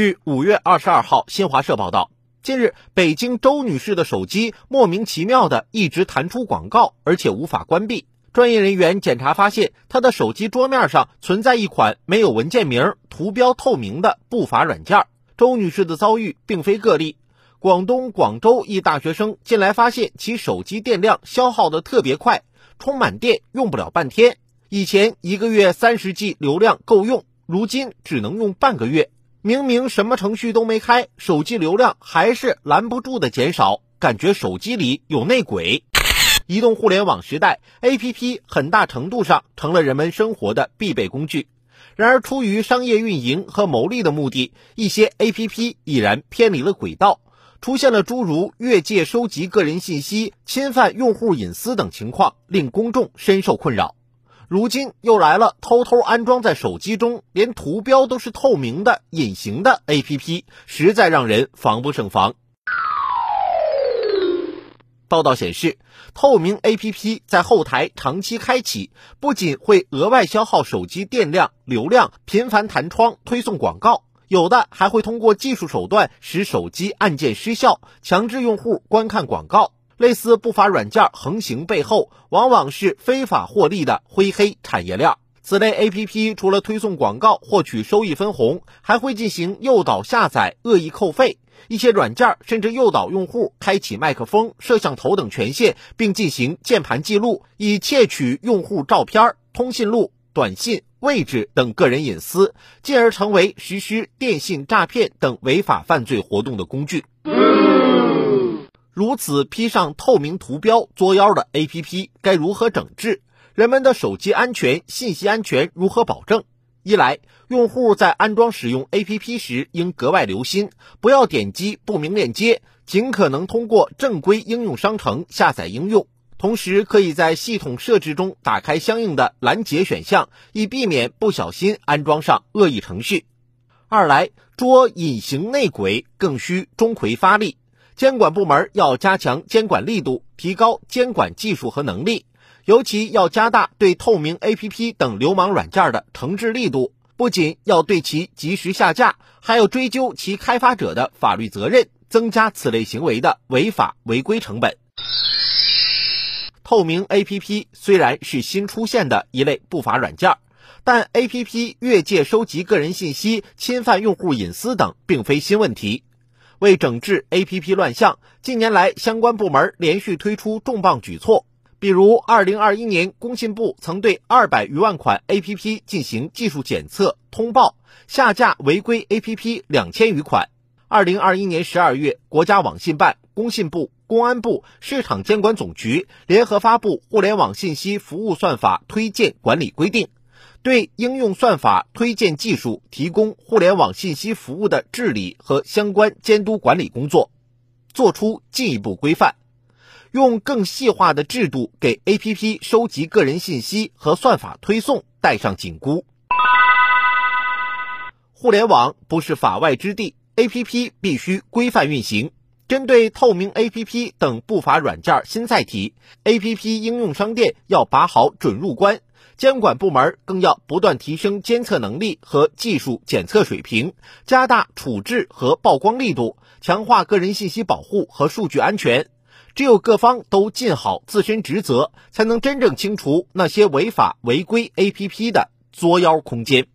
据五月二十二号新华社报道，近日北京周女士的手机莫名其妙的一直弹出广告，而且无法关闭。专业人员检查发现，她的手机桌面上存在一款没有文件名、图标透明的不法软件。周女士的遭遇并非个例，广东广州一大学生近来发现其手机电量消耗的特别快，充满电用不了半天。以前一个月三十 G 流量够用，如今只能用半个月。明明什么程序都没开，手机流量还是拦不住的减少，感觉手机里有内鬼。移动互联网时代，APP 很大程度上成了人们生活的必备工具。然而，出于商业运营和牟利的目的，一些 APP 已然偏离了轨道，出现了诸如越界收集个人信息、侵犯用户隐私等情况，令公众深受困扰。如今又来了偷偷安装在手机中，连图标都是透明的隐形的 APP，实在让人防不胜防。报道显示，透明 APP 在后台长期开启，不仅会额外消耗手机电量、流量，频繁弹窗推送广告，有的还会通过技术手段使手机按键失效，强制用户观看广告。类似不法软件横行背后，往往是非法获利的灰黑产业链。此类 APP 除了推送广告获取收益分红，还会进行诱导下载、恶意扣费。一些软件甚至诱导用户开启麦克风、摄像头等权限，并进行键盘记录，以窃取用户照片、通讯录、短信、位置等个人隐私，进而成为实施电信诈骗等违法犯罪活动的工具。如此披上透明图标作妖的 APP 该如何整治？人们的手机安全、信息安全如何保证？一来，用户在安装使用 APP 时应格外留心，不要点击不明链接，尽可能通过正规应用商城下载应用。同时，可以在系统设置中打开相应的拦截选项，以避免不小心安装上恶意程序。二来，捉隐形内鬼更需钟馗发力。监管部门要加强监管力度，提高监管技术和能力，尤其要加大对透明 APP 等流氓软件的惩治力度。不仅要对其及时下架，还要追究其开发者的法律责任，增加此类行为的违法违规成本。透明 APP 虽然是新出现的一类不法软件，但 APP 越界收集个人信息、侵犯用户隐私等并非新问题。为整治 APP 乱象，近年来相关部门连续推出重磅举措。比如，2021年工信部曾对200余万款 APP 进行技术检测、通报，下架违规 APP 两千余款。2021年12月，国家网信办、工信部、公安部、市场监管总局联合发布《互联网信息服务算法推荐管理规定》。对应用算法推荐技术提供互联网信息服务的治理和相关监督管理工作，作出进一步规范，用更细化的制度给 APP 收集个人信息和算法推送戴上紧箍。互联网不是法外之地，APP 必须规范运行。针对透明 APP 等不法软件新载体，APP 应用商店要把好准入关。监管部门更要不断提升监测能力和技术检测水平，加大处置和曝光力度，强化个人信息保护和数据安全。只有各方都尽好自身职责，才能真正清除那些违法违规 APP 的作妖空间。